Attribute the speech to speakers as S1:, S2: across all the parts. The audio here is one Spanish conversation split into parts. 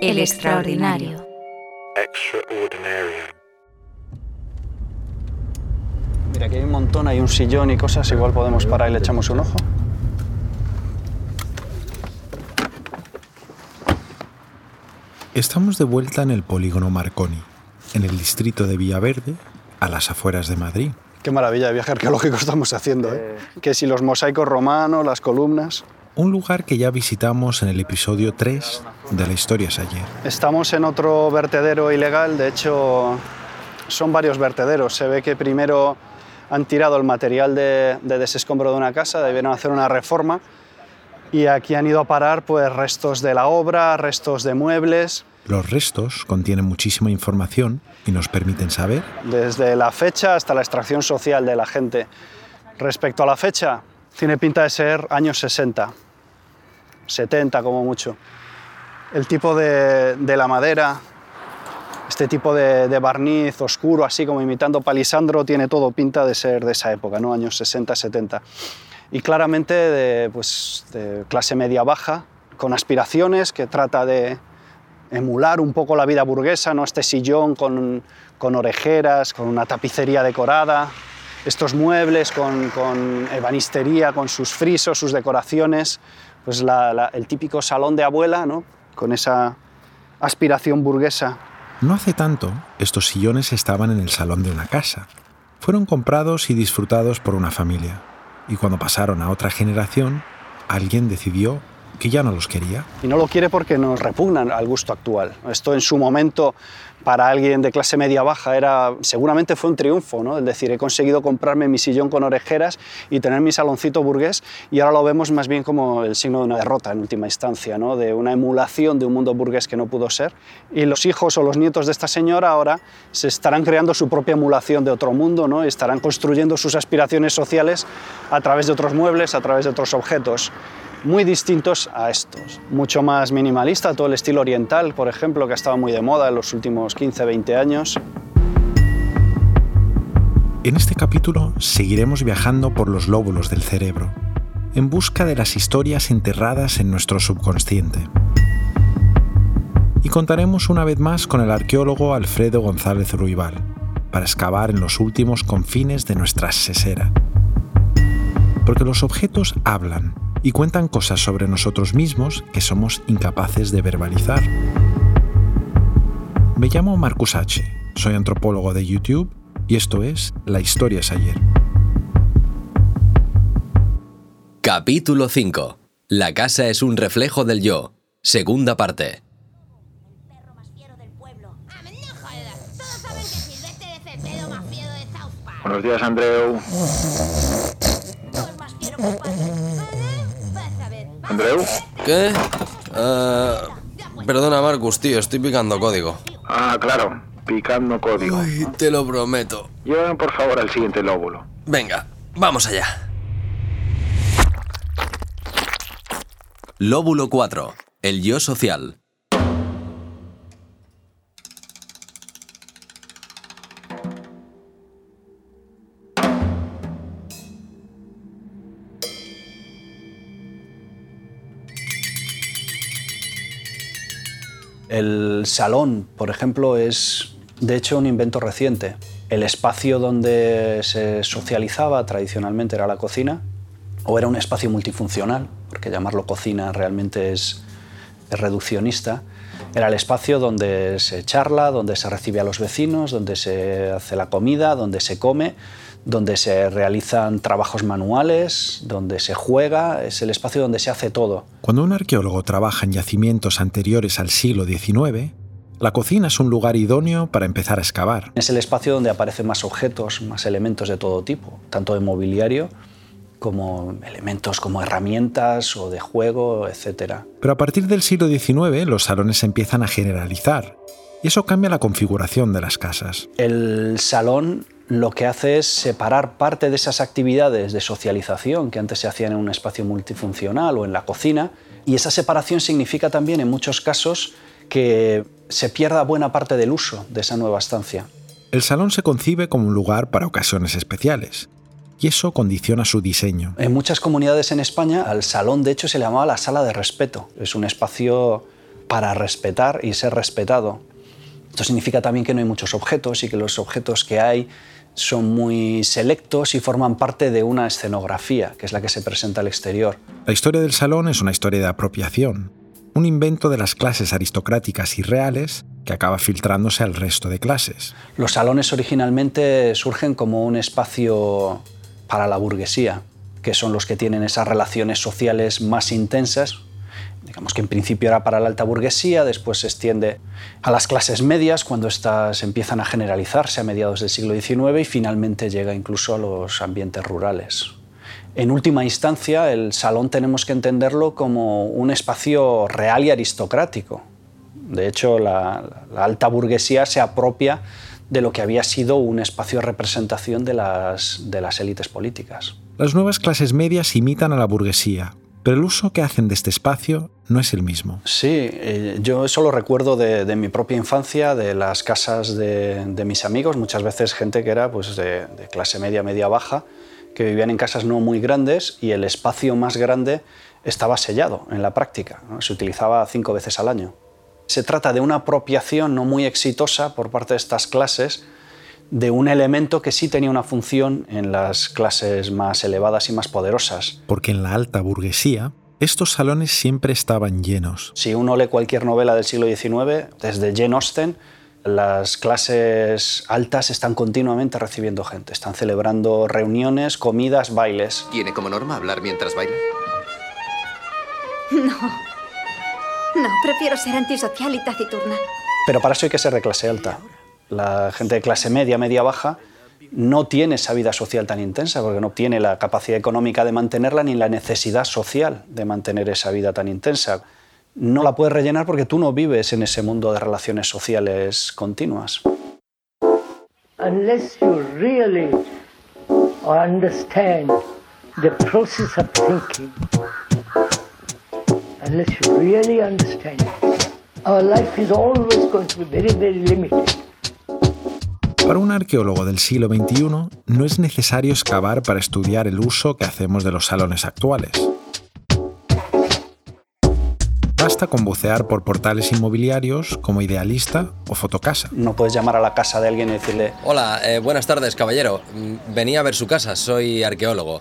S1: El extraordinario.
S2: Mira, aquí hay un montón, hay un sillón y cosas, igual podemos parar y le echamos un ojo.
S3: Estamos de vuelta en el polígono Marconi, en el distrito de Villaverde, a las afueras de Madrid.
S2: Qué maravilla de viaje arqueológico estamos haciendo, ¿eh? Que si los mosaicos romanos, las columnas...
S3: Un lugar que ya visitamos en el episodio 3 de La Historia es ayer.
S2: Estamos en otro vertedero ilegal, de hecho son varios vertederos. Se ve que primero han tirado el material de, de desescombro de una casa, debieron hacer una reforma y aquí han ido a parar pues restos de la obra, restos de muebles.
S3: Los restos contienen muchísima información y nos permiten saber
S2: desde la fecha hasta la extracción social de la gente. Respecto a la fecha, tiene pinta de ser años 60, 70 como mucho. El tipo de, de la madera, este tipo de, barniz oscuro, así como imitando palisandro, tiene todo pinta de ser de esa época, ¿no? años 60, 70. Y claramente de, pues, clase media-baja, con aspiraciones, que trata de emular un poco la vida burguesa, ¿no? este sillón con, con orejeras, con una tapicería decorada, estos muebles con, con ebanistería, con sus frisos, sus decoraciones, pues la, la, el típico salón de abuela, ¿no? con esa aspiración burguesa.
S3: No hace tanto, estos sillones estaban en el salón de una casa. Fueron comprados y disfrutados por una familia. Y cuando pasaron a otra generación, alguien decidió que ya no los quería.
S2: Y no lo quiere porque nos repugnan al gusto actual. Esto en su momento para alguien de clase media baja era seguramente fue un triunfo, ¿no? Es decir, he conseguido comprarme mi sillón con orejeras y tener mi saloncito burgués y ahora lo vemos más bien como el signo de una derrota en última instancia, ¿no? De una emulación de un mundo burgués que no pudo ser. Y los hijos o los nietos de esta señora ahora se estarán creando su propia emulación de otro mundo, ¿no? Y estarán construyendo sus aspiraciones sociales a través de otros muebles, a través de otros objetos muy distintos a estos. Mucho más minimalista, todo el estilo oriental, por ejemplo, que ha estado muy de moda en los últimos 15, 20 años.
S3: En este capítulo seguiremos viajando por los lóbulos del cerebro, en busca de las historias enterradas en nuestro subconsciente. Y contaremos una vez más con el arqueólogo Alfredo González Ruibal, para excavar en los últimos confines de nuestra sesera. Porque los objetos hablan y cuentan cosas sobre nosotros mismos que somos incapaces de verbalizar. Me llamo Marcus H., soy antropólogo de YouTube y esto es La Historia es ayer.
S4: Capítulo 5. La casa es un reflejo del yo. Segunda parte.
S5: Buenos días, Andreu. ¿Andreu?
S6: ¿Qué? Uh, perdona, Marcus, tío, estoy picando código.
S5: Ah, claro, picando código.
S6: Ay, te lo prometo.
S5: Lleven por favor al siguiente lóbulo.
S6: Venga, vamos allá.
S4: Lóbulo 4. El yo social.
S2: El salón, por ejemplo, es de hecho un invento reciente. El espacio donde se socializaba tradicionalmente era la cocina, o era un espacio multifuncional, porque llamarlo cocina realmente es, reduccionista. Era el espacio donde se charla, donde se recibe a los vecinos, donde se hace la comida, donde se come, donde se realizan trabajos manuales, donde se juega, es el espacio donde se hace todo.
S3: Cuando un arqueólogo trabaja en yacimientos anteriores al siglo XIX, la cocina es un lugar idóneo para empezar a excavar.
S2: Es el espacio donde aparecen más objetos, más elementos de todo tipo, tanto de mobiliario como elementos como herramientas o de juego, etc.
S3: Pero a partir del siglo XIX los salones se empiezan a generalizar y eso cambia la configuración de las casas.
S2: El salón lo que hace es separar parte de esas actividades de socialización que antes se hacían en un espacio multifuncional o en la cocina y esa separación significa también en muchos casos que se pierda buena parte del uso de esa nueva estancia.
S3: El salón se concibe como un lugar para ocasiones especiales y eso condiciona su diseño.
S2: En muchas comunidades en España al salón de hecho se le llamaba la sala de respeto. Es un espacio para respetar y ser respetado. Esto significa también que no hay muchos objetos y que los objetos que hay son muy selectos y forman parte de una escenografía, que es la que se presenta al exterior.
S3: La historia del salón es una historia de apropiación, un invento de las clases aristocráticas y reales que acaba filtrándose al resto de clases.
S2: Los salones originalmente surgen como un espacio para la burguesía, que son los que tienen esas relaciones sociales más intensas. Digamos que en principio era para la alta burguesía, después se extiende a las clases medias cuando estas empiezan a generalizarse a mediados del siglo XIX y finalmente llega incluso a los ambientes rurales. En última instancia, el salón tenemos que entenderlo como un espacio real y aristocrático. De hecho, la, alta burguesía se apropia de lo que había sido un espacio de representación de las, de las élites políticas.
S3: Las nuevas clases medias imitan a la burguesía, pero el uso que hacen de este espacio no es el mismo.
S2: Sí, eh, yo eso lo recuerdo de, mi propia infancia, de las casas de, de, mis amigos, muchas veces gente que era pues, de, clase media, media baja, que vivían en casas no muy grandes y el espacio más grande estaba sellado en la práctica, se utilizaba cinco veces al año. Se trata de una apropiación no muy exitosa por parte de estas clases de un elemento que sí tenía una función en las clases más elevadas y más poderosas.
S3: Porque en la alta burguesía, estos salones siempre estaban llenos.
S2: Si uno lee cualquier novela del siglo XIX, desde Jane Austen, las clases altas están continuamente recibiendo gente. Están celebrando reuniones, comidas, bailes.
S1: ¿Tiene como norma hablar mientras baila?
S7: No. No, prefiero ser antisocial y taciturna.
S2: Pero para eso hay que ser de clase alta. La gente de clase media, media baja, no tiene esa vida social tan intensa porque no tiene la capacidad económica de mantenerla ni la necesidad social de mantener esa vida tan intensa. No la puedes rellenar porque tú no vives en ese mundo de relaciones sociales continuas.
S8: Unless you really understand the process of thinking, unless you really understand our life is always going to be very, very limited.
S3: Para un arqueólogo del siglo XXI no es necesario excavar para estudiar el uso que hacemos de los salones actuales. Basta con bucear por portales inmobiliarios como Idealista o Fotocasa.
S2: No puedes llamar a la casa de alguien y decirle...
S6: Hola, eh, buenas tardes, caballero. Mm, Venía a ver su casa, soy arqueólogo.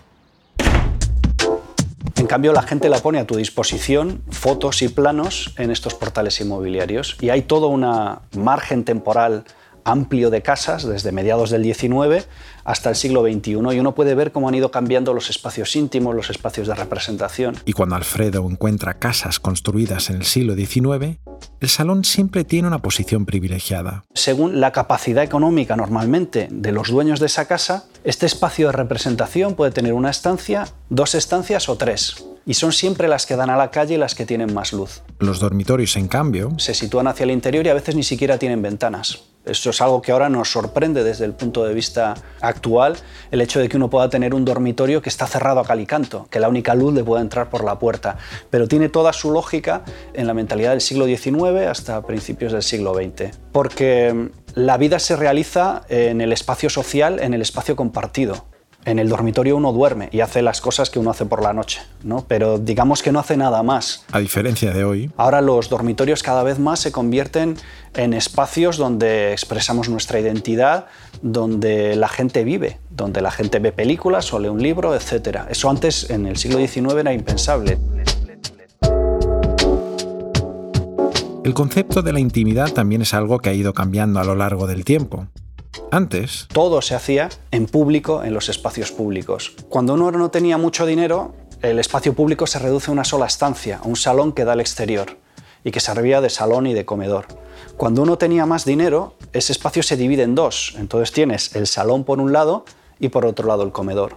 S2: En cambio, la gente la pone a tu disposición fotos y planos en estos portales inmobiliarios y hay todo un margen temporal amplio de casas desde mediados del XIX hasta el siglo XXI y uno puede ver cómo han ido cambiando los espacios íntimos, los espacios de representación.
S3: Y cuando Alfredo encuentra casas construidas en el siglo XIX, el salón siempre tiene una posición privilegiada.
S2: Según la capacidad económica normalmente de los dueños de esa casa, este espacio de representación puede tener una estancia, dos estancias o tres. Y son siempre las que dan a la calle y las que tienen más luz.
S3: Los dormitorios, en cambio,
S2: se sitúan hacia el interior y a veces ni siquiera tienen ventanas. Esto es algo que ahora nos sorprende desde el punto de vista actual, el hecho de que uno pueda tener un dormitorio que está cerrado a calicanto, que la única luz le pueda entrar por la puerta. Pero tiene toda su lógica en la mentalidad del siglo XIX hasta principios del siglo XX. Porque la vida se realiza en el espacio social, en el espacio compartido en el dormitorio uno duerme y hace las cosas que uno hace por la noche, ¿no? pero digamos que no hace nada más.
S3: A diferencia de hoy.
S2: Ahora los dormitorios cada vez más se convierten en espacios donde expresamos nuestra identidad, donde la gente vive, donde la gente ve películas o lee un libro, etc. Eso antes, en el siglo XIX, era impensable.
S3: El concepto de la intimidad también es algo que ha ido cambiando a lo largo del tiempo. Antes,
S2: todo se hacía en público, en los espacios públicos. Cuando uno no tenía mucho dinero, el espacio público se reduce a una sola estancia, a un salón que da al exterior y que servía de salón y de comedor. Cuando uno tenía más dinero, ese espacio se divide en dos. Entonces tienes el salón por un lado y por otro lado el comedor.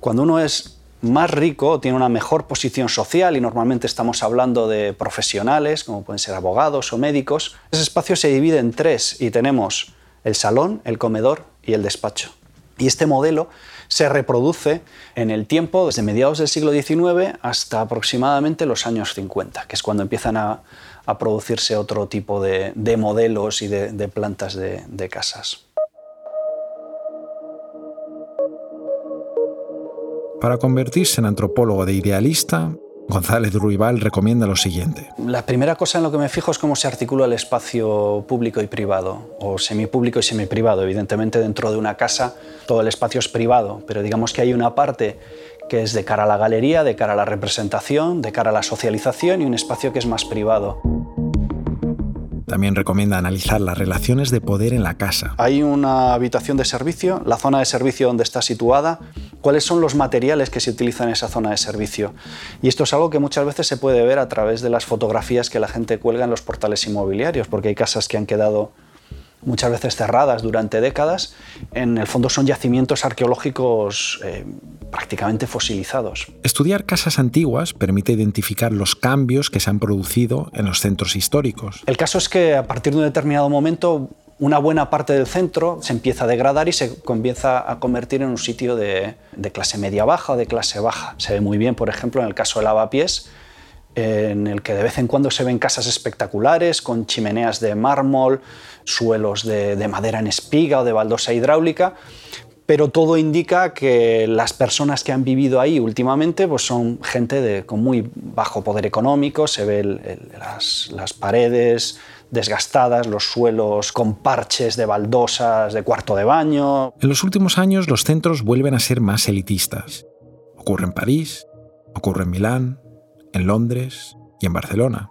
S2: Cuando uno es más rico, tiene una mejor posición social y normalmente estamos hablando de profesionales, como pueden ser abogados o médicos, ese espacio se divide en tres y tenemos el salón, el comedor y el despacho. Y este modelo se reproduce en el tiempo desde mediados del siglo XIX hasta aproximadamente los años 50, que es cuando empiezan a, a producirse otro tipo de, de modelos y de, de plantas de, de casas.
S3: Para convertirse en antropólogo de idealista, González Ruibal recomienda lo siguiente.
S2: La primera cosa en lo que me fijo es cómo se articula el espacio público y privado, o semipúblico y semiprivado. Evidentemente dentro de una casa todo el espacio es privado, pero digamos que hay una parte que es de cara a la galería, de cara a la representación, de cara a la socialización y un espacio que es más privado.
S3: También recomienda analizar las relaciones de poder en la casa.
S2: Hay una habitación de servicio, la zona de servicio donde está situada, cuáles son los materiales que se utilizan en esa zona de servicio. Y esto es algo que muchas veces se puede ver a través de las fotografías que la gente cuelga en los portales inmobiliarios, porque hay casas que han quedado muchas veces cerradas durante décadas, en el fondo son yacimientos arqueológicos eh, prácticamente fosilizados.
S3: Estudiar casas antiguas permite identificar los cambios que se han producido en los centros históricos.
S2: El caso es que a partir de un determinado momento una buena parte del centro se empieza a degradar y se comienza a convertir en un sitio de, de clase media-baja o de clase baja. Se ve muy bien, por ejemplo, en el caso de Lavapiés, en el que de vez en cuando se ven casas espectaculares con chimeneas de mármol, suelos de, madera en espiga o de baldosa hidráulica, pero todo indica que las personas que han vivido ahí últimamente pues son gente con muy bajo poder económico, se ven las paredes desgastadas, los suelos con parches de baldosas de cuarto de baño.
S3: En los últimos años los centros vuelven a ser más elitistas. Ocurre en París, ocurre en Milán, en Londres y en Barcelona.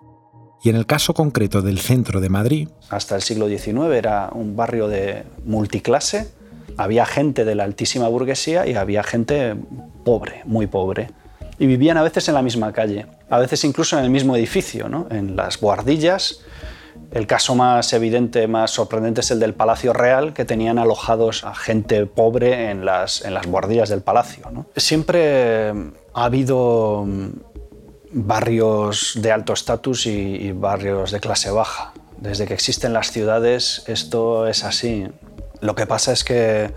S3: Y en el caso concreto del centro de Madrid...
S2: Hasta el siglo XIX era un barrio de multiclase. Había gente de la altísima burguesía y había gente pobre, muy pobre. Y vivían a veces en la misma calle, a veces incluso en el mismo edificio, ¿no? en las guardillas. El caso más evidente, más sorprendente es el del Palacio Real, que tenían alojados a gente pobre en las, en las guardillas del palacio. ¿no? Siempre ha habido barrios de alto estatus y, barrios de clase baja. Desde que existen las ciudades esto es así. Lo que pasa es que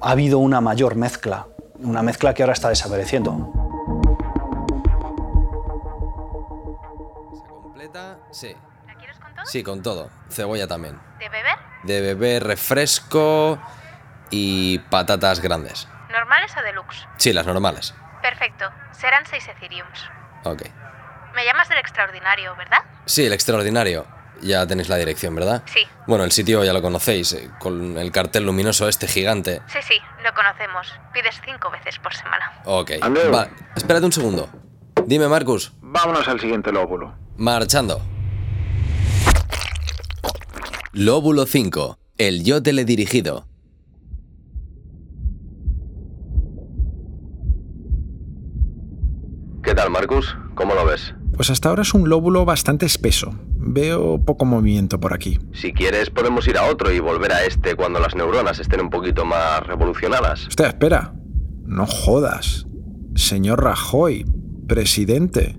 S2: ha habido una mayor mezcla, una mezcla que ahora está desapareciendo.
S6: completa? Sí. ¿La quieres con todo? Sí, con todo. Cebolla también.
S9: ¿De beber?
S6: De beber refresco y patatas grandes.
S9: ¿Normales o deluxe?
S6: Sí, las normales.
S9: Perfecto. Serán seis Ethereums.
S6: Ok.
S9: Me llamas del extraordinario, ¿verdad?
S6: Sí, el extraordinario. Ya tenéis la dirección, ¿verdad?
S9: Sí.
S6: Bueno, el sitio ya lo conocéis, eh, con el cartel luminoso este gigante.
S9: Sí, sí, lo conocemos. Pides cinco veces por semana.
S6: Ok. Va, espérate un segundo. Dime, Marcus.
S5: Vámonos al siguiente lóbulo.
S6: Marchando. Lóbulo 5. El yo teledirigido.
S1: ¿Qué tal, Marcus? ¿Cómo lo ves?
S3: Pues hasta ahora es un lóbulo bastante espeso. Veo poco movimiento por aquí.
S1: Si quieres, podemos ir a otro y volver a este cuando las neuronas estén un poquito más revolucionadas.
S3: Espera, espera. No jodas. Señor Rajoy, presidente.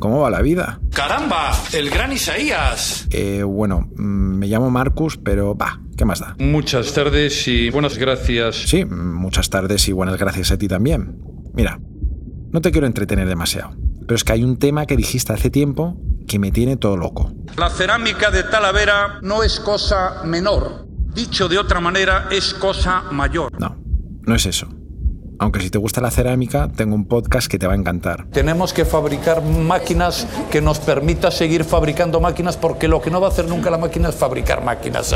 S3: ¿Cómo va la vida?
S10: ¡Caramba! ¡El gran Isaías!
S3: Eh, bueno, mm, me llamo Marcus, pero va, ¿qué más da?
S10: Muchas tardes y buenas gracias.
S3: Sí, muchas tardes y buenas gracias a ti también. Mira, no te quiero entretener demasiado, pero es que hay un tema que dijiste hace tiempo que me tiene todo loco.
S10: La cerámica de Talavera no es cosa menor. Dicho de otra manera, es cosa mayor.
S3: No, no es eso. Aunque si te gusta la cerámica, tengo un podcast que te va a encantar.
S10: Tenemos que fabricar máquinas que nos permita seguir fabricando máquinas porque lo que no va a hacer nunca la máquina es fabricar máquinas.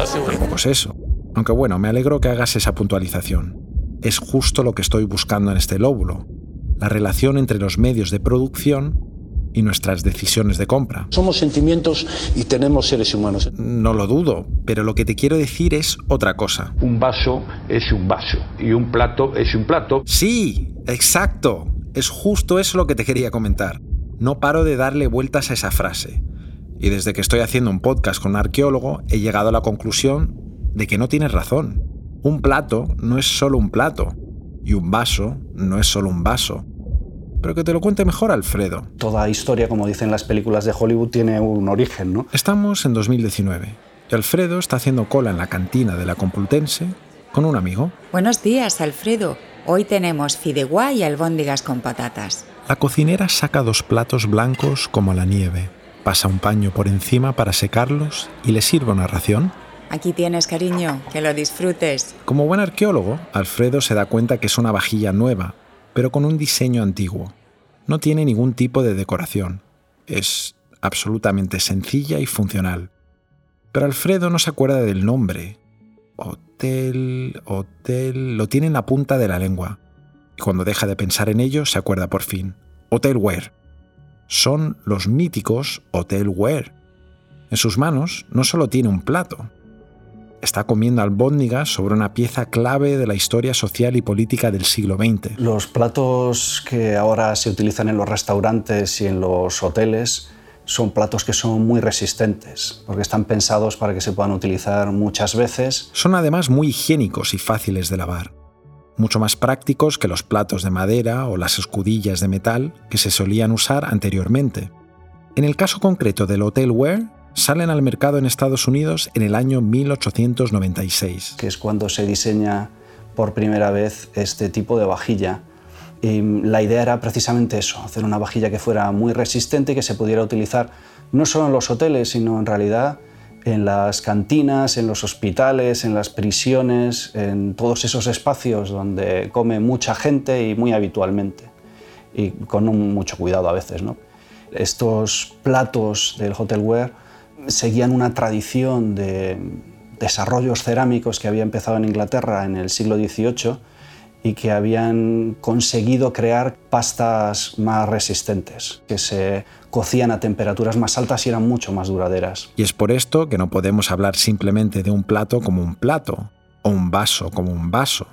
S3: Pues eso. Aunque bueno, me alegro que hagas esa puntualización. Es justo lo que estoy buscando en este lóbulo la relación entre los medios de producción y nuestras decisiones de compra.
S10: Somos sentimientos y tenemos seres humanos.
S3: No lo dudo, pero lo que te quiero decir es otra cosa.
S10: Un vaso es un vaso y un plato es un plato.
S3: Sí, exacto. Es justo eso lo que te quería comentar. No paro de darle vueltas a esa frase. Y desde que estoy haciendo un podcast con un arqueólogo he llegado a la conclusión de que no tienes razón. Un plato no es solo un plato. Y un vaso no es solo un vaso. Pero que te lo cuente mejor Alfredo.
S2: Toda historia, como dicen las películas de Hollywood, tiene un origen, ¿no?
S3: Estamos en 2019 y Alfredo está haciendo cola en la cantina de la Complutense con un amigo.
S11: Buenos días, Alfredo. Hoy tenemos fideuá y albóndigas con patatas.
S3: La cocinera saca dos platos blancos como la nieve, pasa un paño por encima para secarlos y le sirve una ración.
S11: Aquí tienes, cariño, que lo disfrutes.
S3: Como buen arqueólogo, Alfredo se da cuenta que es una vajilla nueva, pero con un diseño antiguo. No tiene ningún tipo de decoración. Es absolutamente sencilla y funcional. Pero Alfredo no se acuerda del nombre. Hotel, hotel, lo tiene en la punta de la lengua. Y cuando deja de pensar en ello, se acuerda por fin. Hotel Ware. Son los míticos Hotel Ware. En sus manos no solo tiene un plato, está comiendo albóndigas sobre una pieza clave de la historia social y política del siglo XX.
S2: Los platos que ahora se utilizan en los restaurantes y en los hoteles son platos que son muy resistentes, porque están pensados para que se puedan utilizar muchas veces.
S3: Son además muy higiénicos y fáciles de lavar, mucho más prácticos que los platos de madera o las escudillas de metal que se solían usar anteriormente. En el caso concreto del Hotel Ware, salen al mercado en Estados Unidos en el año 1896.
S2: Que es cuando se diseña por primera vez este tipo de vajilla. Y la idea era precisamente eso, hacer una vajilla que fuera muy resistente y que se pudiera utilizar no solo en los hoteles, sino en realidad en las cantinas, en los hospitales, en las prisiones, en todos esos espacios donde come mucha gente y muy habitualmente, y con mucho cuidado a veces. ¿no? Estos platos del hotelware seguían una tradición de desarrollos cerámicos que había empezado en Inglaterra en el siglo XVIII y que habían conseguido crear pastas más resistentes, que se cocían a temperaturas más altas y eran mucho más duraderas.
S3: Y es por esto que no podemos hablar simplemente de un plato como un plato o un vaso como un vaso.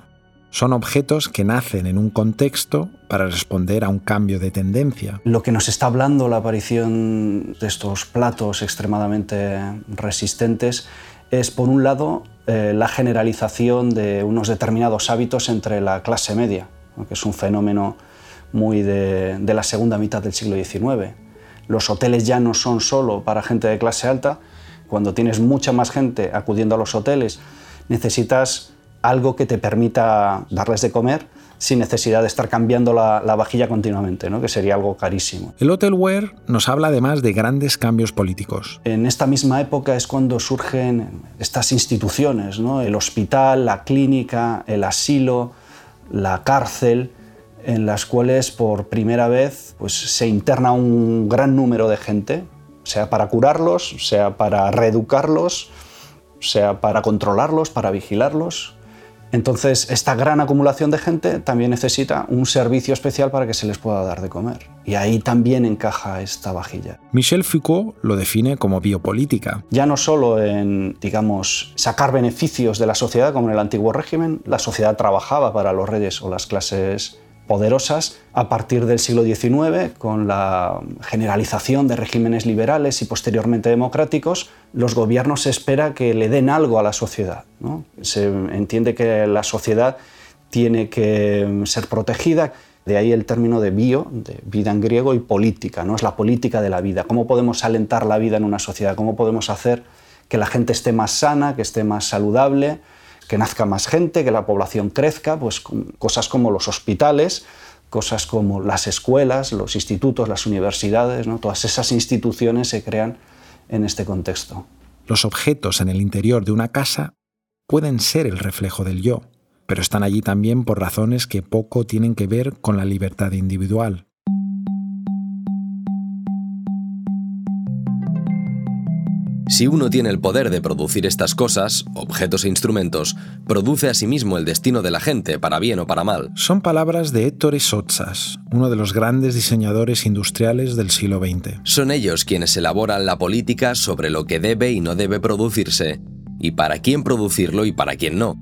S3: Son objetos que nacen en un contexto para responder a un cambio de tendencia.
S2: Lo que nos está hablando la aparición de estos platos extremadamente resistentes es, por un lado, eh, la generalización de unos determinados hábitos entre la clase media, que es un fenómeno muy de, de la segunda mitad del siglo XIX. Los hoteles ya no son solo para gente de clase alta. Cuando tienes mucha más gente acudiendo a los hoteles, necesitas algo que te permita darles de comer sin necesidad de estar cambiando la, vajilla continuamente, ¿no? que sería algo carísimo.
S3: El Hotelware nos habla además de grandes cambios políticos.
S2: En esta misma época es cuando surgen estas instituciones, ¿no? el hospital, la clínica, el asilo, la cárcel, en las cuales por primera vez pues, se interna un gran número de gente, sea para curarlos, sea para reeducarlos, sea para controlarlos, para vigilarlos. Entonces, esta gran acumulación de gente también necesita un servicio especial para que se les pueda dar de comer. Y ahí también encaja esta vajilla.
S3: Michel Foucault lo define como biopolítica.
S2: Ya no solo en, digamos, sacar beneficios de la sociedad, como en el antiguo régimen, la sociedad trabajaba para los reyes o las clases poderosas a partir del siglo XIX, con la generalización de regímenes liberales y posteriormente democráticos, los gobiernos se espera que le den algo a la sociedad. Se entiende que la sociedad tiene que ser protegida, de ahí el término de bio, de vida en griego, y política, ¿no? es la política de la vida. ¿Cómo podemos alentar la vida en una sociedad? ¿Cómo podemos hacer que la gente esté más sana, que esté más saludable? Que nazca más gente, que la población crezca, pues cosas como los hospitales, cosas como las escuelas, los institutos, las universidades, ¿no? todas esas instituciones se crean en este contexto.
S3: Los objetos en el interior de una casa pueden ser el reflejo del yo, pero están allí también por razones que poco tienen que ver con la libertad individual.
S4: Si uno tiene el poder de producir estas cosas, objetos e instrumentos, produce a sí mismo el destino de la gente, para bien o para mal.
S3: Son palabras de Ettore Sotsas, uno de los grandes diseñadores industriales del siglo XX.
S4: Son ellos quienes elaboran la política sobre lo que debe y no debe producirse, y para quién producirlo y para quién no.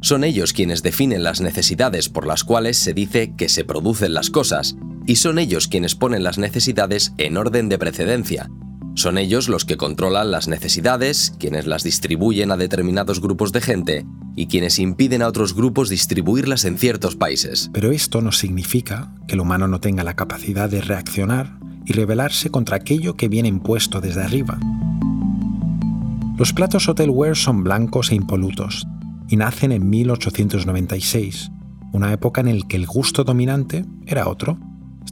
S4: Son ellos quienes definen las necesidades por las cuales se dice que se producen las cosas, y son ellos quienes ponen las necesidades en orden de precedencia, son ellos los que controlan las necesidades, quienes las distribuyen a determinados grupos de gente y quienes impiden a otros grupos distribuirlas en ciertos países.
S3: Pero esto no significa que el humano no tenga la capacidad de reaccionar y rebelarse contra aquello que viene impuesto desde arriba. Los platos Hotelware son blancos e impolutos y nacen en 1896, una época en la que el gusto dominante era otro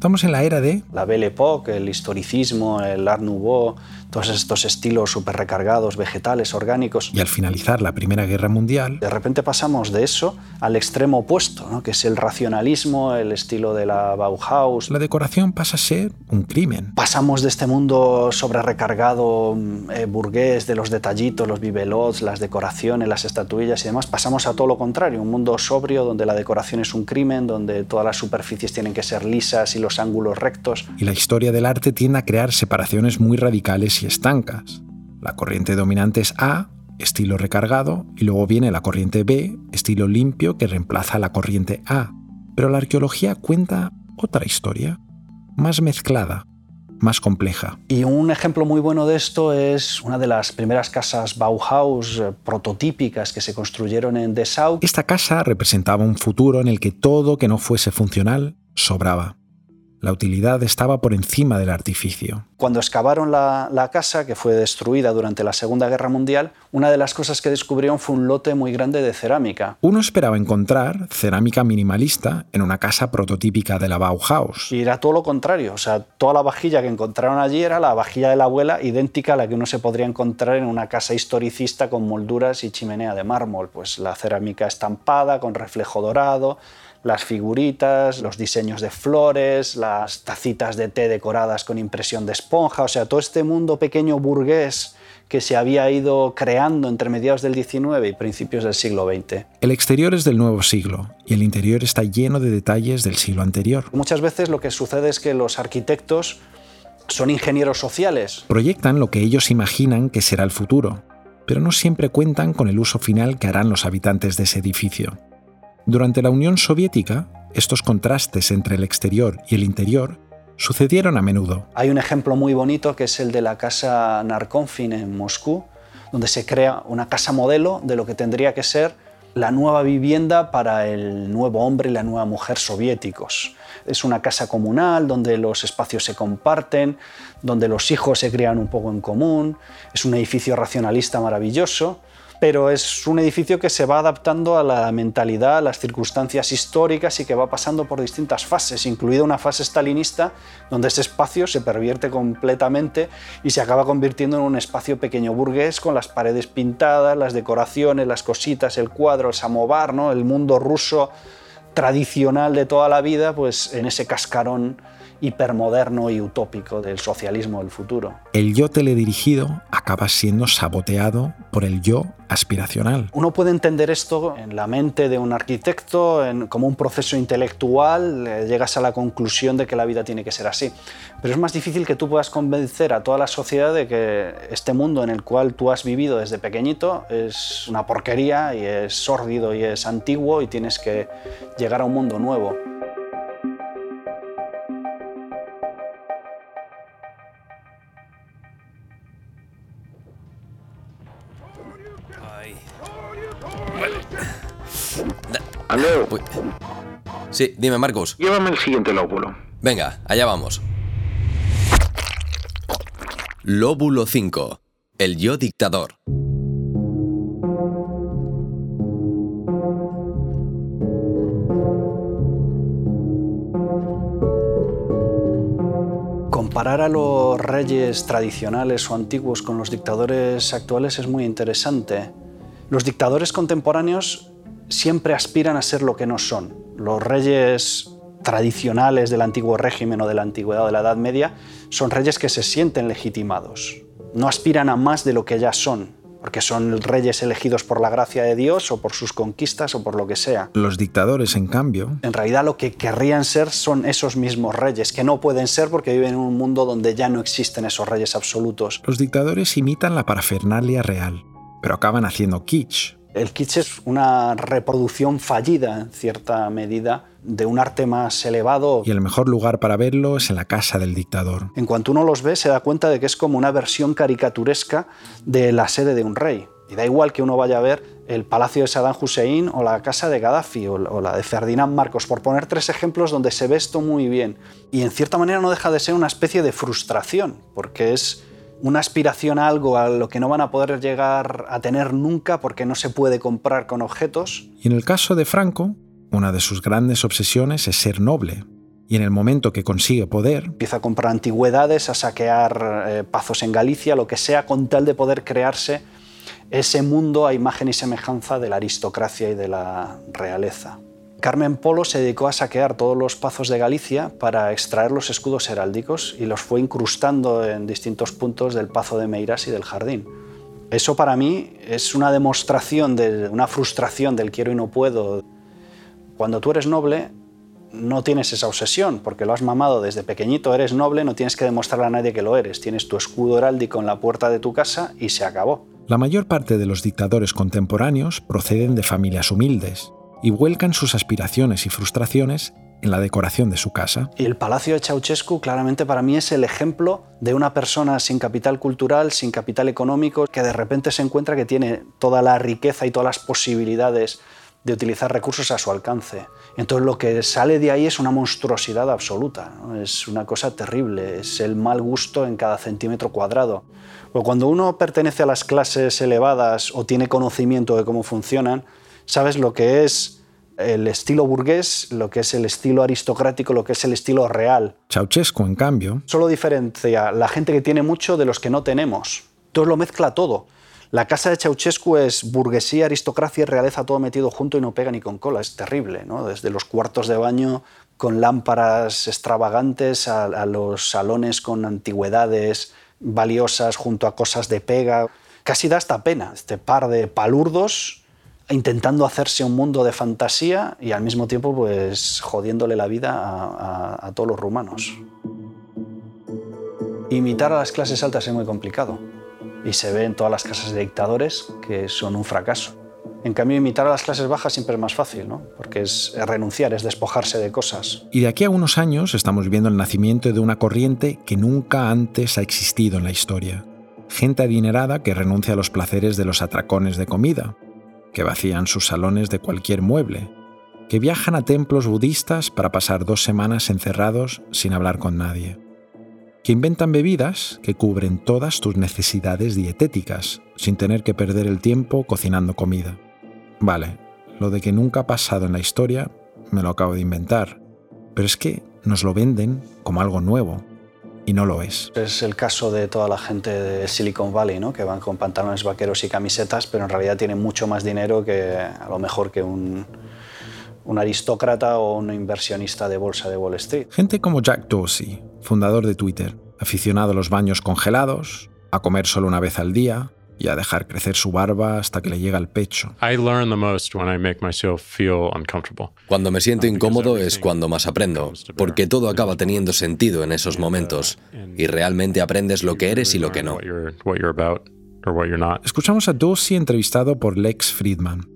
S3: Estamos en la era de...
S2: La Belle Époque, el historicismo, el Art Nouveau, todos estos estilos súper recargados, vegetales, orgánicos.
S3: Y al finalizar la Primera Guerra Mundial...
S2: De repente pasamos de eso al extremo opuesto, ¿no? que es el racionalismo, el estilo de la Bauhaus.
S3: La decoración pasa a ser un crimen.
S2: Pasamos de este mundo sobre recargado eh, burgués, de los detallitos, los bibelots, las decoraciones, las estatuillas y demás, pasamos a todo lo contrario, un mundo sobrio donde la decoración es un crimen, donde todas las superficies tienen que ser lisas y los ángulos rectos.
S3: Y la historia del arte tiende a crear separaciones muy radicales estancas. La corriente dominante es A, estilo recargado, y luego viene la corriente B, estilo limpio, que reemplaza la corriente A. Pero la arqueología cuenta otra historia, más mezclada, más compleja.
S2: Y un ejemplo muy bueno de esto es una de las primeras casas Bauhaus eh, prototípicas que se construyeron en Dessau.
S3: Esta casa representaba un futuro en el que todo que no fuese funcional sobraba. La utilidad estaba por encima del artificio.
S2: Cuando excavaron la, casa, que fue destruida durante la Segunda Guerra Mundial, una de las cosas que descubrieron fue un lote muy grande de cerámica.
S3: Uno esperaba encontrar cerámica minimalista en una casa prototípica de la Bauhaus.
S2: Y era todo lo contrario. O sea, toda la vajilla que encontraron allí era la vajilla de la abuela, idéntica a la que uno se podría encontrar en una casa historicista con molduras y chimenea de mármol. Pues la cerámica estampada, con reflejo dorado las figuritas, los diseños de flores, las tacitas de té decoradas con impresión de esponja, o sea, todo este mundo pequeño burgués que se había ido creando entre mediados del XIX y principios del siglo XX.
S3: El exterior es del nuevo siglo y el interior está lleno de detalles del siglo anterior.
S2: Muchas veces lo que sucede es que los arquitectos son ingenieros sociales.
S3: Proyectan lo que ellos imaginan que será el futuro, pero no siempre cuentan con el uso final que harán los habitantes de ese edificio. Durante la Unión Soviética, estos contrastes entre el exterior y el interior sucedieron a menudo.
S2: Hay un ejemplo muy bonito que es el de la casa Narkonfin en Moscú, donde se crea una casa modelo de lo que tendría que ser la nueva vivienda para el nuevo hombre y la nueva mujer soviéticos. Es una casa comunal donde los espacios se comparten, donde los hijos se crean un poco en común, es un edificio racionalista maravilloso pero es un edificio que se va adaptando a la mentalidad, a las circunstancias históricas y que va pasando por distintas fases, incluida una fase stalinista donde ese espacio se pervierte completamente y se acaba convirtiendo en un espacio pequeño burgués con las paredes pintadas, las decoraciones, las cositas, el cuadro, el samovar, ¿no? el mundo ruso tradicional de toda la vida, pues en ese cascarón hipermoderno y utópico del socialismo del futuro.
S3: El yo teledirigido acaba siendo saboteado por el yo aspiracional.
S2: Uno puede entender esto en la mente de un arquitecto como un proceso intelectual, llegas a la conclusión de que la vida tiene que ser así. Pero es más difícil que tú puedas convencer a toda la sociedad de que este mundo en el cual tú has vivido desde pequeñito es una porquería y es sórdido y es antiguo y tienes que llegar a un mundo nuevo.
S5: Andreu.
S6: Sí, dime, Marcos.
S5: Llévame el siguiente lóbulo.
S6: Venga, allá vamos. Lóbulo 5. El yo dictador.
S2: Comparar a los reyes tradicionales o antiguos con los dictadores actuales es muy interesante. Los dictadores contemporáneos siempre aspiran a ser lo que no son. Los reyes tradicionales del antiguo régimen o de la antigüedad o de la Edad Media son reyes que se sienten legitimados. No aspiran a más de lo que ya son, porque son reyes elegidos por la gracia de Dios o por sus conquistas o por lo que sea.
S3: Los dictadores, en cambio...
S2: En realidad lo que querrían ser son esos mismos reyes, que no pueden ser porque viven en un mundo donde ya no existen esos reyes absolutos.
S3: Los dictadores imitan la parafernalia real, pero acaban haciendo kitsch,
S2: el kitsch es una reproducción fallida, en cierta medida, de un arte más elevado.
S3: Y el mejor lugar para verlo es en la casa del dictador.
S2: En cuanto uno los ve, se da cuenta de que es como una versión caricaturesca de la sede de un rey. Y da igual que uno vaya a ver el palacio de Saddam Hussein o la casa de Gaddafi o la de Ferdinand Marcos, por poner tres ejemplos donde se ve esto muy bien. Y en cierta manera no deja de ser una especie de frustración, porque es una aspiración a algo a lo que no van a poder llegar a tener nunca porque no se puede comprar con objetos.
S3: Y en el caso de Franco, una de sus grandes obsesiones es ser noble, y en el momento que consigue poder,
S2: empieza a comprar antigüedades, a saquear eh, pazos en Galicia, lo que sea, con tal de poder crearse ese mundo a imagen y semejanza de la aristocracia y de la realeza. Carmen Polo se dedicó a saquear todos los pazos de Galicia para extraer los escudos heráldicos y los fue incrustando en distintos puntos del pazo de Meiras y del jardín. Eso para mí es una demostración de una frustración del quiero y no puedo. Cuando tú eres noble, no tienes esa obsesión, porque lo has mamado desde pequeñito, eres noble, no tienes que demostrarle a nadie que lo eres. Tienes tu escudo heráldico en la puerta de tu casa y se acabó.
S3: La mayor parte de los dictadores contemporáneos proceden de familias humildes y vuelcan sus aspiraciones y frustraciones en la decoración de su casa.
S2: Y el Palacio de Ceausescu claramente para mí es el ejemplo de una persona sin capital cultural, sin capital económico, que de repente se encuentra que tiene toda la riqueza y todas las posibilidades de utilizar recursos a su alcance. Entonces lo que sale de ahí es una monstruosidad absoluta, es una cosa terrible, es el mal gusto en cada centímetro cuadrado. Pero cuando uno pertenece a las clases elevadas o tiene conocimiento de cómo funcionan, sabes lo que es el estilo burgués, lo que es el estilo aristocrático, lo que es el estilo real.
S3: Ceausescu, en cambio,
S2: solo diferencia la gente que tiene mucho de los que no tenemos. Entonces lo mezcla todo. La casa de Ceausescu es burguesía, aristocracia y realeza todo metido junto y no pega ni con cola. Es terrible, ¿no? Desde los cuartos de baño con lámparas extravagantes a, a los salones con antigüedades valiosas junto a cosas de pega. Casi da hasta pena este par de palurdos intentando hacerse un mundo de fantasía y al mismo tiempo pues jodiéndole la vida a, todos los rumanos. Imitar a las clases altas es muy complicado y se ve en todas las casas de dictadores que son un fracaso. En cambio, imitar a las clases bajas siempre es más fácil, ¿no? porque es renunciar, es despojarse de cosas.
S3: Y de aquí a unos años estamos viendo el nacimiento de una corriente que nunca antes ha existido en la historia. Gente adinerada que renuncia a los placeres de los atracones de comida, que vacían sus salones de cualquier mueble, que viajan a templos budistas para pasar dos semanas encerrados sin hablar con nadie que inventan bebidas que cubren todas tus necesidades dietéticas, sin tener que perder el tiempo cocinando comida. Vale, lo de que nunca ha pasado en la historia me lo acabo de inventar, pero es que nos lo venden como algo nuevo, y no lo es.
S2: Es el caso de toda la gente de Silicon Valley, ¿no? que van con pantalones vaqueros y camisetas, pero en realidad tienen mucho más dinero que a lo mejor que un, un aristócrata o un inversionista de bolsa de Wall Street.
S3: Gente como Jack Dorsey, fundador de Twitter, aficionado a los baños congelados, a comer solo una vez al día y a dejar crecer su barba hasta que le llega al pecho.
S4: Cuando me siento incómodo es cuando más aprendo, porque todo acaba teniendo sentido en esos momentos y realmente aprendes lo que eres y lo que no.
S3: Escuchamos a Dorsey entrevistado por Lex Friedman.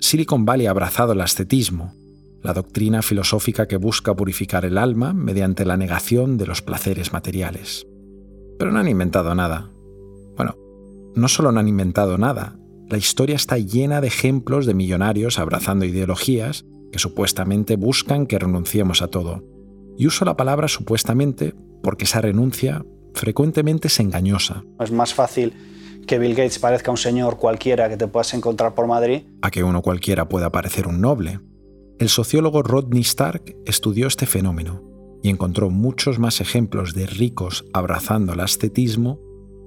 S3: Silicon Valley ha abrazado el ascetismo, la doctrina filosófica que busca purificar el alma mediante la negación de los placeres materiales. Pero no han inventado nada. Bueno, no solo no han inventado nada, la historia está llena de ejemplos de millonarios abrazando ideologías que supuestamente buscan que renunciemos a todo. Y uso la palabra supuestamente porque esa renuncia frecuentemente es engañosa.
S2: Es más fácil que Bill Gates parezca un señor cualquiera que te puedas encontrar por Madrid.
S3: A que uno cualquiera pueda parecer un noble. El sociólogo Rodney Stark estudió este fenómeno y encontró muchos más ejemplos de ricos abrazando el ascetismo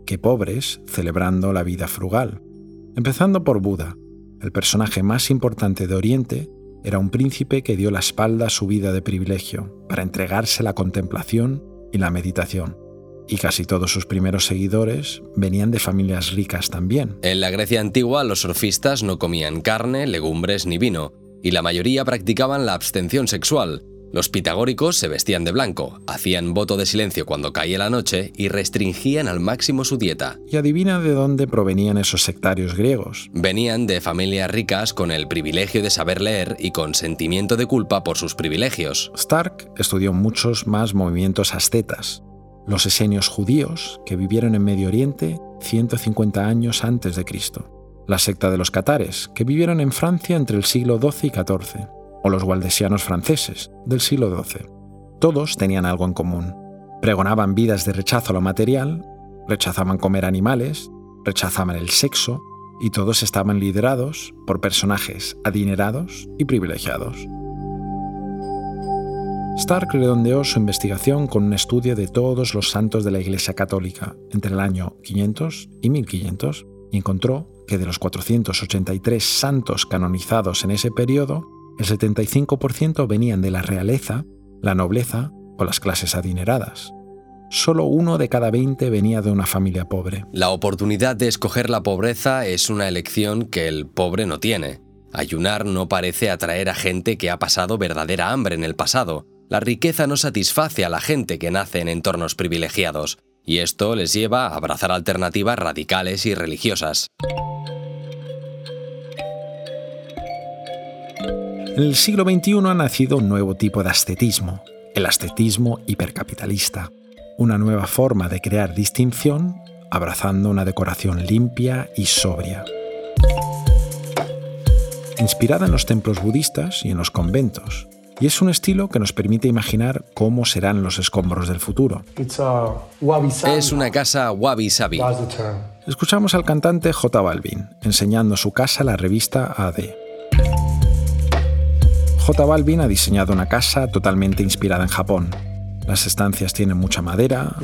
S3: que pobres celebrando la vida frugal. Empezando por Buda, el personaje más importante de Oriente era un príncipe que dio la espalda a su vida de privilegio para entregarse a la contemplación y la meditación. Y casi todos sus primeros seguidores venían de familias ricas también.
S4: En la Grecia antigua los surfistas no comían carne, legumbres ni vino, y la mayoría practicaban la abstención sexual. Los pitagóricos se vestían de blanco, hacían voto de silencio cuando caía la noche y restringían al máximo su dieta.
S3: Y adivina de dónde provenían esos sectarios griegos.
S4: Venían de familias ricas con el privilegio de saber leer y con sentimiento de culpa por sus privilegios.
S3: Stark estudió muchos más movimientos ascetas, los esenios judíos que vivieron en Medio Oriente 150 años antes de Cristo la secta de los catares, que vivieron en Francia entre el siglo XII y XIV, o los waldesianos franceses, del siglo XII. Todos tenían algo en común. Pregonaban vidas de rechazo a lo material, rechazaban comer animales, rechazaban el sexo, y todos estaban liderados por personajes adinerados y privilegiados. Stark redondeó su investigación con un estudio de todos los santos de la Iglesia Católica entre el año 500 y 1500 y encontró que de los 483 santos canonizados en ese periodo, el 75% venían de la realeza, la nobleza o las clases adineradas. Solo uno de cada 20 venía de una familia pobre.
S4: La oportunidad de escoger la pobreza es una elección que el pobre no tiene. Ayunar no parece atraer a gente que ha pasado verdadera hambre en el pasado. La riqueza no satisface a la gente que nace en entornos privilegiados, y esto les lleva a abrazar alternativas radicales y religiosas.
S3: En el siglo XXI ha nacido un nuevo tipo de ascetismo, el ascetismo hipercapitalista, una nueva forma de crear distinción abrazando una decoración limpia y sobria. Inspirada en los templos budistas y en los conventos, y es un estilo que nos permite imaginar cómo serán los escombros del futuro.
S4: Es una casa wabi sabi.
S3: Escuchamos al cantante J Balvin enseñando su casa a la revista AD. J Balvin ha diseñado una casa totalmente inspirada en Japón. Las estancias tienen mucha madera,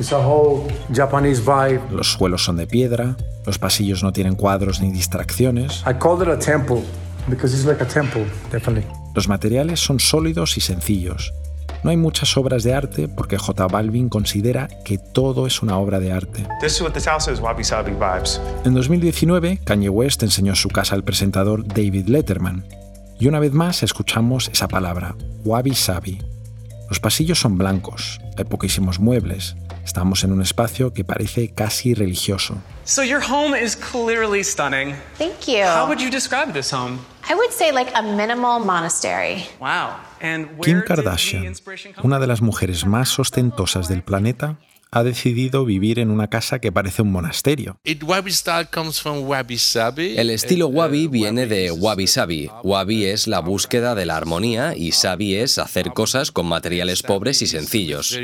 S3: los suelos son de piedra, los pasillos no tienen cuadros ni distracciones. Los materiales son sólidos y sencillos. No hay muchas obras de arte porque J Balvin considera que todo es una obra de arte. En 2019, Kanye West enseñó su casa al presentador David Letterman, y una vez más escuchamos esa palabra, wabi sabi. Los pasillos son blancos, hay poquísimos muebles. Estamos en un espacio que parece casi religioso.
S12: So your home is clearly stunning.
S13: Thank you.
S12: How would you describe this home?
S13: I would say like a minimal monastery.
S12: Wow. And where
S3: Kim Kardashian, una de las mujeres más ostentosas del planeta, ha decidido vivir en una casa que parece un monasterio.
S4: El estilo wabi viene de wabi sabi. Wabi es la búsqueda de la armonía y sabi es hacer cosas con materiales pobres y sencillos.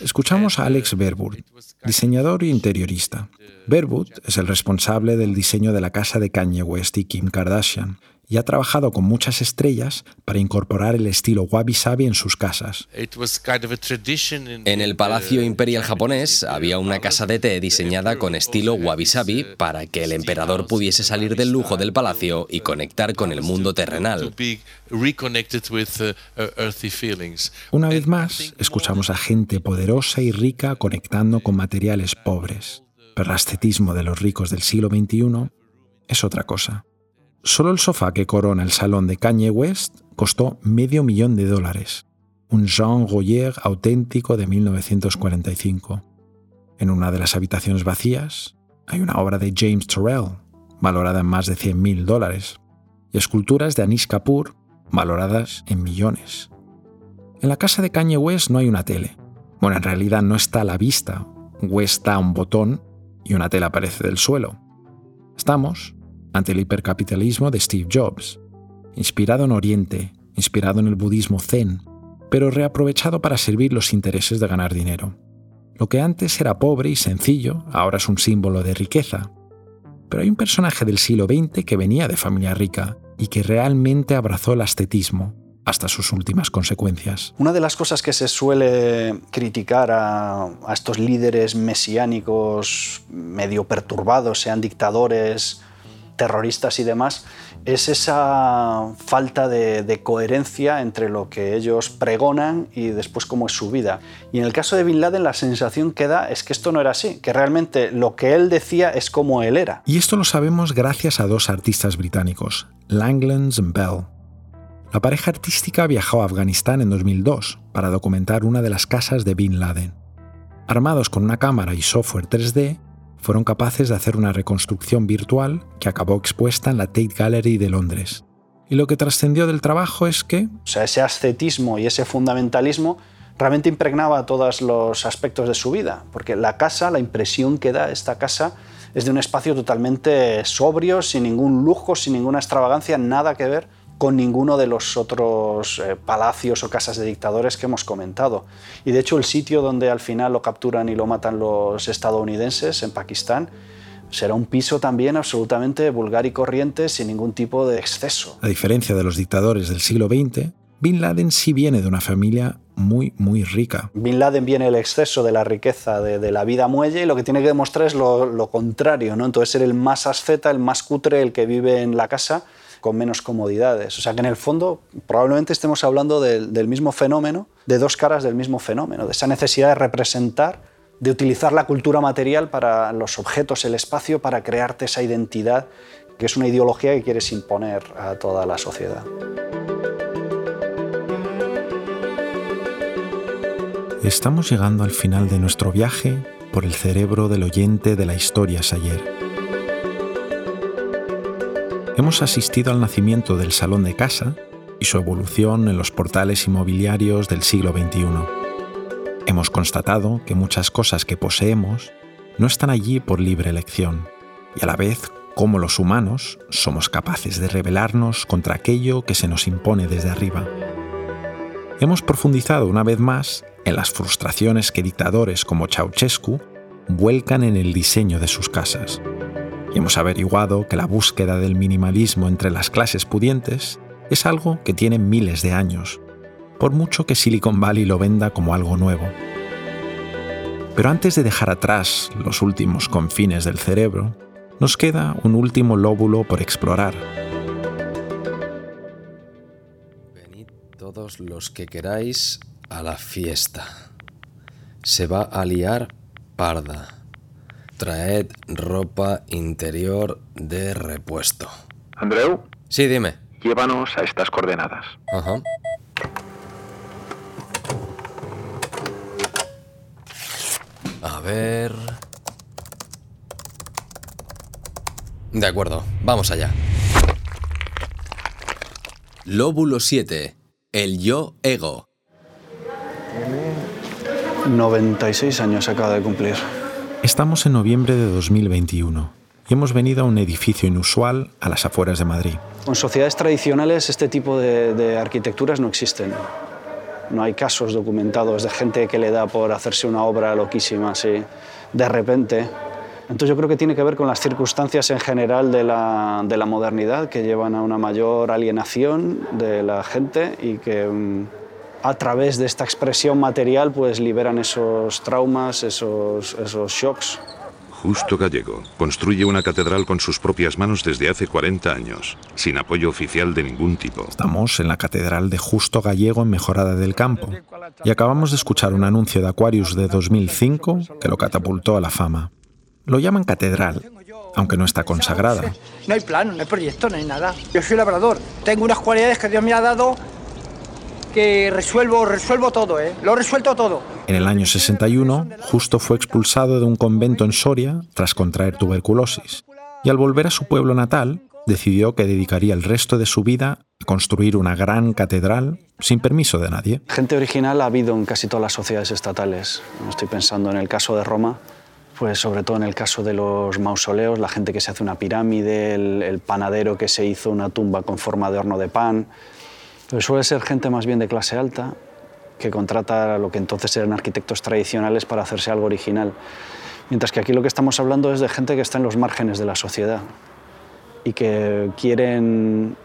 S3: Escuchamos a Alex Verwood, diseñador e interiorista. Verwood es el responsable del diseño de la casa de Kanye West y Kim Kardashian y ha trabajado con muchas estrellas para incorporar el estilo wabi-sabi en sus casas.
S4: En el Palacio Imperial japonés había una casa de té diseñada con estilo wabi-sabi para que el emperador pudiese salir del lujo del palacio y conectar con el mundo terrenal.
S3: Una vez más, escuchamos a gente poderosa y rica conectando con materiales pobres. Pero el ascetismo de los ricos del siglo XXI es otra cosa. Solo el sofá que corona el salón de Kanye West costó medio millón de dólares, un Jean Royer auténtico de 1945. En una de las habitaciones vacías hay una obra de James Turrell, valorada en más de 100.000 dólares, y esculturas de Anish Kapoor, valoradas en millones. En la casa de Kanye West no hay una tele. Bueno, en realidad no está a la vista. West da un botón y una tela aparece del suelo. Estamos ante el hipercapitalismo de Steve Jobs, inspirado en Oriente, inspirado en el budismo zen, pero reaprovechado para servir los intereses de ganar dinero. Lo que antes era pobre y sencillo, ahora es un símbolo de riqueza. Pero hay un personaje del siglo XX que venía de familia rica y que realmente abrazó el ascetismo hasta sus últimas consecuencias.
S2: Una de las cosas que se suele criticar a, a estos líderes mesiánicos medio perturbados, sean dictadores, terroristas y demás, es esa falta de, coherencia entre lo que ellos pregonan y después cómo es su vida. Y en el caso de Bin Laden la sensación que da es que esto no era así, que realmente lo que él decía es como él era.
S3: Y esto lo sabemos gracias a dos artistas británicos, Langlands y Bell. La pareja artística viajó a Afganistán en 2002 para documentar una de las casas de Bin Laden. Armados con una cámara y software 3D, fueron capaces de hacer una reconstrucción virtual que acabó expuesta en la Tate Gallery de Londres. Y lo que trascendió del trabajo es que...
S2: O sea, ese ascetismo y ese fundamentalismo realmente impregnaba todos los aspectos de su vida, porque la casa, la impresión que da esta casa es de un espacio totalmente sobrio, sin ningún lujo, sin ninguna extravagancia, nada que ver con ninguno de los otros eh, palacios o casas de dictadores que hemos comentado. Y de hecho el sitio donde al final lo capturan y lo matan los estadounidenses, en Pakistán, será un piso también absolutamente vulgar y corriente, sin ningún tipo de exceso.
S3: A diferencia de los dictadores del siglo XX, Bin Laden sí viene de una familia muy, muy rica.
S2: Bin Laden viene el exceso de la riqueza de, de la vida muelle y lo que tiene que demostrar es lo, lo, contrario, ¿no? Entonces ser el más asceta, el más cutre, el que vive en la casa con menos comodidades. O sea que en el fondo probablemente estemos hablando del, mismo fenómeno, de dos caras del mismo fenómeno, de esa necesidad de representar, de utilizar la cultura material para los objetos, el espacio, para crearte esa identidad, que es una ideología que quieres imponer a toda la sociedad.
S3: Estamos llegando al final de nuestro viaje por el cerebro del oyente de la historia Sayer. Hemos asistido al nacimiento del salón de casa y su evolución en los portales inmobiliarios del siglo XXI. Hemos constatado que muchas cosas que poseemos no están allí por libre elección y a la vez cómo los humanos somos capaces de rebelarnos contra aquello que se nos impone desde arriba. Hemos profundizado una vez más en las frustraciones que dictadores como Ceausescu vuelcan en el diseño de sus casas. Y hemos averiguado que la búsqueda del minimalismo entre las clases pudientes es algo que tiene miles de años, por mucho que Silicon Valley lo venda como algo nuevo. Pero antes de dejar atrás los últimos confines del cerebro, nos queda un último lóbulo por explorar.
S6: Venid todos los que queráis a la fiesta. Se va a liar parda. Traed ropa interior de repuesto.
S5: Andreu.
S6: Sí, dime.
S5: Llévanos a estas coordenadas.
S6: Ajá. A ver... De acuerdo, vamos allá. Lóbulo 7. El yo ego.
S2: 96 años acaba de cumplir.
S3: Estamos en noviembre de 2021 y hemos venido a un edificio inusual a las afueras de Madrid.
S2: En sociedades tradicionales este tipo de, arquitecturas no existen. No hay casos documentados de gente que le da por hacerse una obra loquísima así de repente. Entonces yo creo que tiene que ver con las circunstancias en general de la, de la modernidad que llevan a una mayor alienación de la gente y que a través de esta expresión material pues liberan esos traumas, esos, esos shocks.
S14: Justo Gallego construye una catedral con sus propias manos desde hace 40 años, sin apoyo oficial de ningún tipo.
S3: Estamos en la Catedral de Justo Gallego en Mejorada del Campo y acabamos de escuchar un anuncio de Aquarius de 2005 que lo catapultó a la fama. Lo llaman catedral, aunque no está consagrada.
S8: No hay plano, no hay proyecto, no hay nada. Yo soy labrador, tengo unas cualidades que Dios me ha dado que resuelvo, resuelvo todo, ¿eh? Lo he resuelto todo.
S3: En el año 61, Justo fue expulsado de un convento en Soria tras contraer tuberculosis, y al volver a su pueblo natal, decidió que dedicaría el resto de su vida a construir una gran catedral sin permiso de nadie.
S2: Gente original ha habido en casi todas las sociedades estatales. Estoy pensando en el caso de Roma, pues sobre todo en el caso de los mausoleos, la gente que se hace una pirámide, el, el panadero que se hizo una tumba con forma de horno de pan, pero suele ser gente más bien de clase alta que contrata a lo que entonces eran arquitectos tradicionales para hacerse algo original. Mientras que aquí lo que estamos hablando es de gente que está en los márgenes de la sociedad y que quieren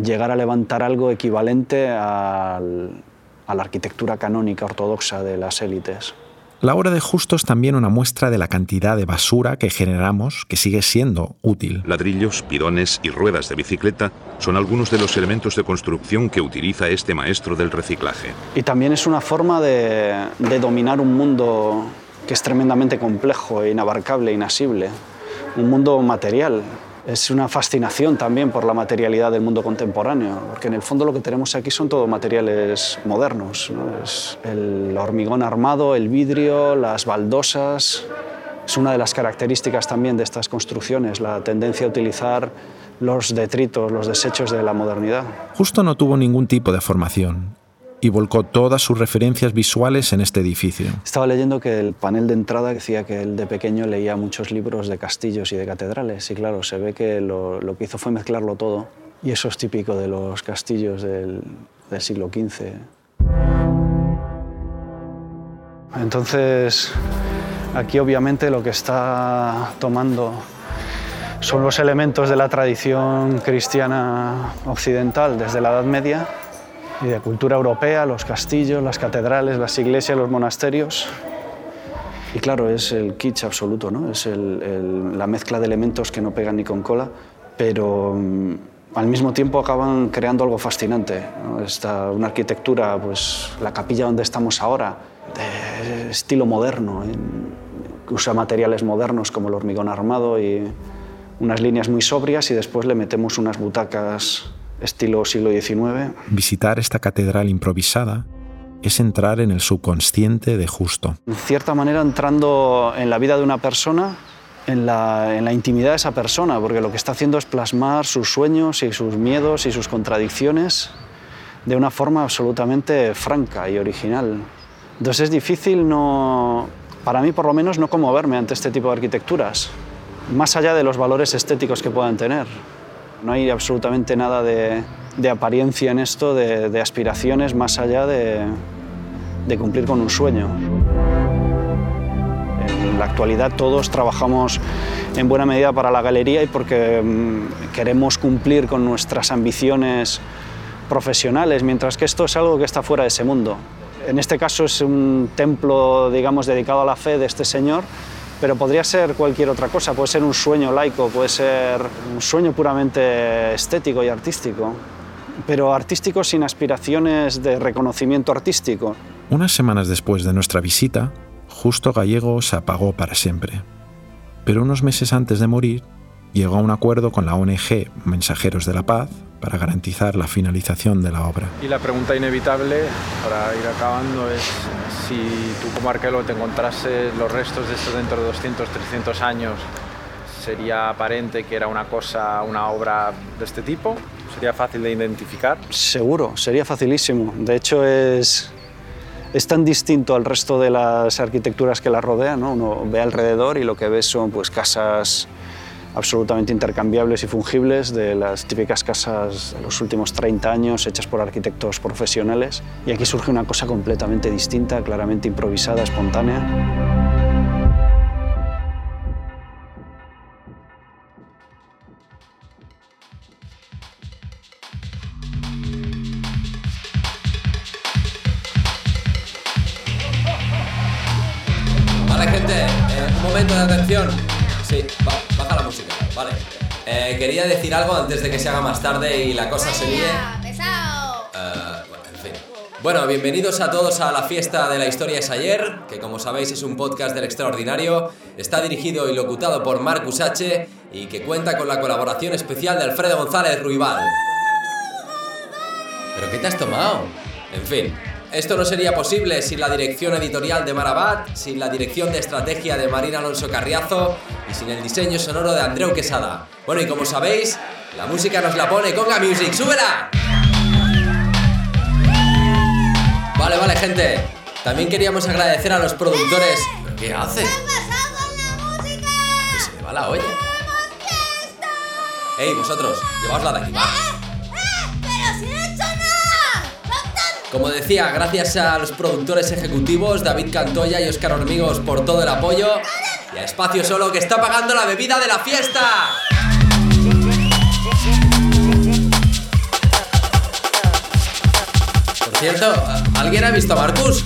S2: llegar a levantar algo equivalente al, a la arquitectura canónica ortodoxa de las élites.
S3: La obra de Justo es también una muestra de la cantidad de basura que generamos que sigue siendo útil.
S14: Ladrillos, bidones y ruedas de bicicleta son algunos de los elementos de construcción que utiliza este maestro del reciclaje.
S2: Y también es una forma de, de dominar un mundo que es tremendamente complejo, inabarcable, inasible, un mundo material, es una fascinación también por la materialidad del mundo contemporáneo, porque en el fondo lo que tenemos aquí son todo materiales modernos. ¿no? Es el hormigón armado, el vidrio, las baldosas. Es una de las características también de estas construcciones, la tendencia a utilizar los detritos, los desechos de la modernidad.
S3: Justo no tuvo ningún tipo de formación y volcó todas sus referencias visuales en este edificio.
S2: Estaba leyendo que el panel de entrada decía que él de pequeño leía muchos libros de castillos y de catedrales y claro, se ve que lo, que hizo fue mezclarlo todo y eso es típico de los castillos del, del siglo XV. Entonces, aquí obviamente lo que está tomando son los elementos de la tradición cristiana occidental desde la Edad Media y de cultura europea, los castillos, las catedrales, las iglesias, los monasterios. Y claro, es el kitsch absoluto, ¿no? es la mezcla de elementos que no pegan ni con cola, pero mm, al mismo tiempo acaban creando algo fascinante. ¿no? Una arquitectura, pues la capilla donde estamos ahora, de estilo moderno, usa materiales modernos como el hormigón armado y unas líneas muy sobrias y después le metemos unas butacas estilo siglo XIX.
S3: Visitar esta catedral improvisada es entrar en el subconsciente de Justo.
S2: En cierta manera entrando en la vida de una persona, en la, en la intimidad de esa persona, porque lo que está haciendo es plasmar sus sueños y sus miedos y sus contradicciones de una forma absolutamente franca y original. Entonces es difícil no, para mí por lo menos, no conmoverme ante este tipo de arquitecturas, más allá de los valores estéticos que puedan tener. No hay absolutamente nada de, apariencia en esto, de, de aspiraciones más allá de, de cumplir con un sueño. En la actualidad todos trabajamos en buena medida para la galería y porque mm, queremos cumplir con nuestras ambiciones profesionales, mientras que esto es algo que está fuera de ese mundo. En este caso es un templo, digamos, dedicado a la fe de este señor, pero podría ser cualquier otra cosa, puede ser un sueño laico, puede ser un sueño puramente estético y artístico, pero artístico sin aspiraciones de reconocimiento artístico.
S3: Unas semanas después de nuestra visita, Justo Gallego se apagó para siempre. Pero unos meses antes de morir, llegó a un acuerdo con la ONG Mensajeros de la Paz para garantizar la finalización de la obra.
S15: Y la pregunta inevitable para ir acabando es si tú como arqueólogo te encontrases los restos de esto dentro de 200, 300 años, ¿sería aparente que era una cosa, una obra de este tipo? ¿Sería fácil de identificar?
S2: Seguro, sería facilísimo. De hecho, es, es tan distinto al resto de las arquitecturas que la rodean. ¿no? Uno ve alrededor y lo que ve son pues, casas absolutamente intercambiables y fungibles de las típicas casas de los últimos 30 años hechas por arquitectos profesionales. Y aquí surge una cosa completamente distinta, claramente improvisada, espontánea.
S4: Vale, gente, eh, un momento de atención. Sí, música, vale. Eh, quería decir algo antes de que se haga más tarde y la cosa se líe. Eh, bueno, en fin. Bueno, bienvenidos a todos a la fiesta de la historia es ayer, que como sabéis es un podcast del extraordinario. Está dirigido y locutado por Marcus H. y que cuenta con la colaboración especial de Alfredo González Ruibal. ¿Pero qué te has tomado? En fin, esto no sería posible sin la dirección editorial de Marabat, sin la dirección de estrategia de Marina Alonso Carriazo y sin el diseño sonoro de Andreu Quesada. Bueno, y como sabéis, la música nos la pone Conga Music. ¡Súbela! Vale, vale, gente. También queríamos agradecer a los productores. ¿Pero qué hace? Que se le va la olla. ¡Ey, vosotros! Llevaosla de aquí, va. Como decía, gracias a los productores ejecutivos David Cantoya y Óscar Hormigos por todo el apoyo y a Espacio Solo que está pagando la bebida de la fiesta. Por cierto, ¿alguien ha visto a Marcus?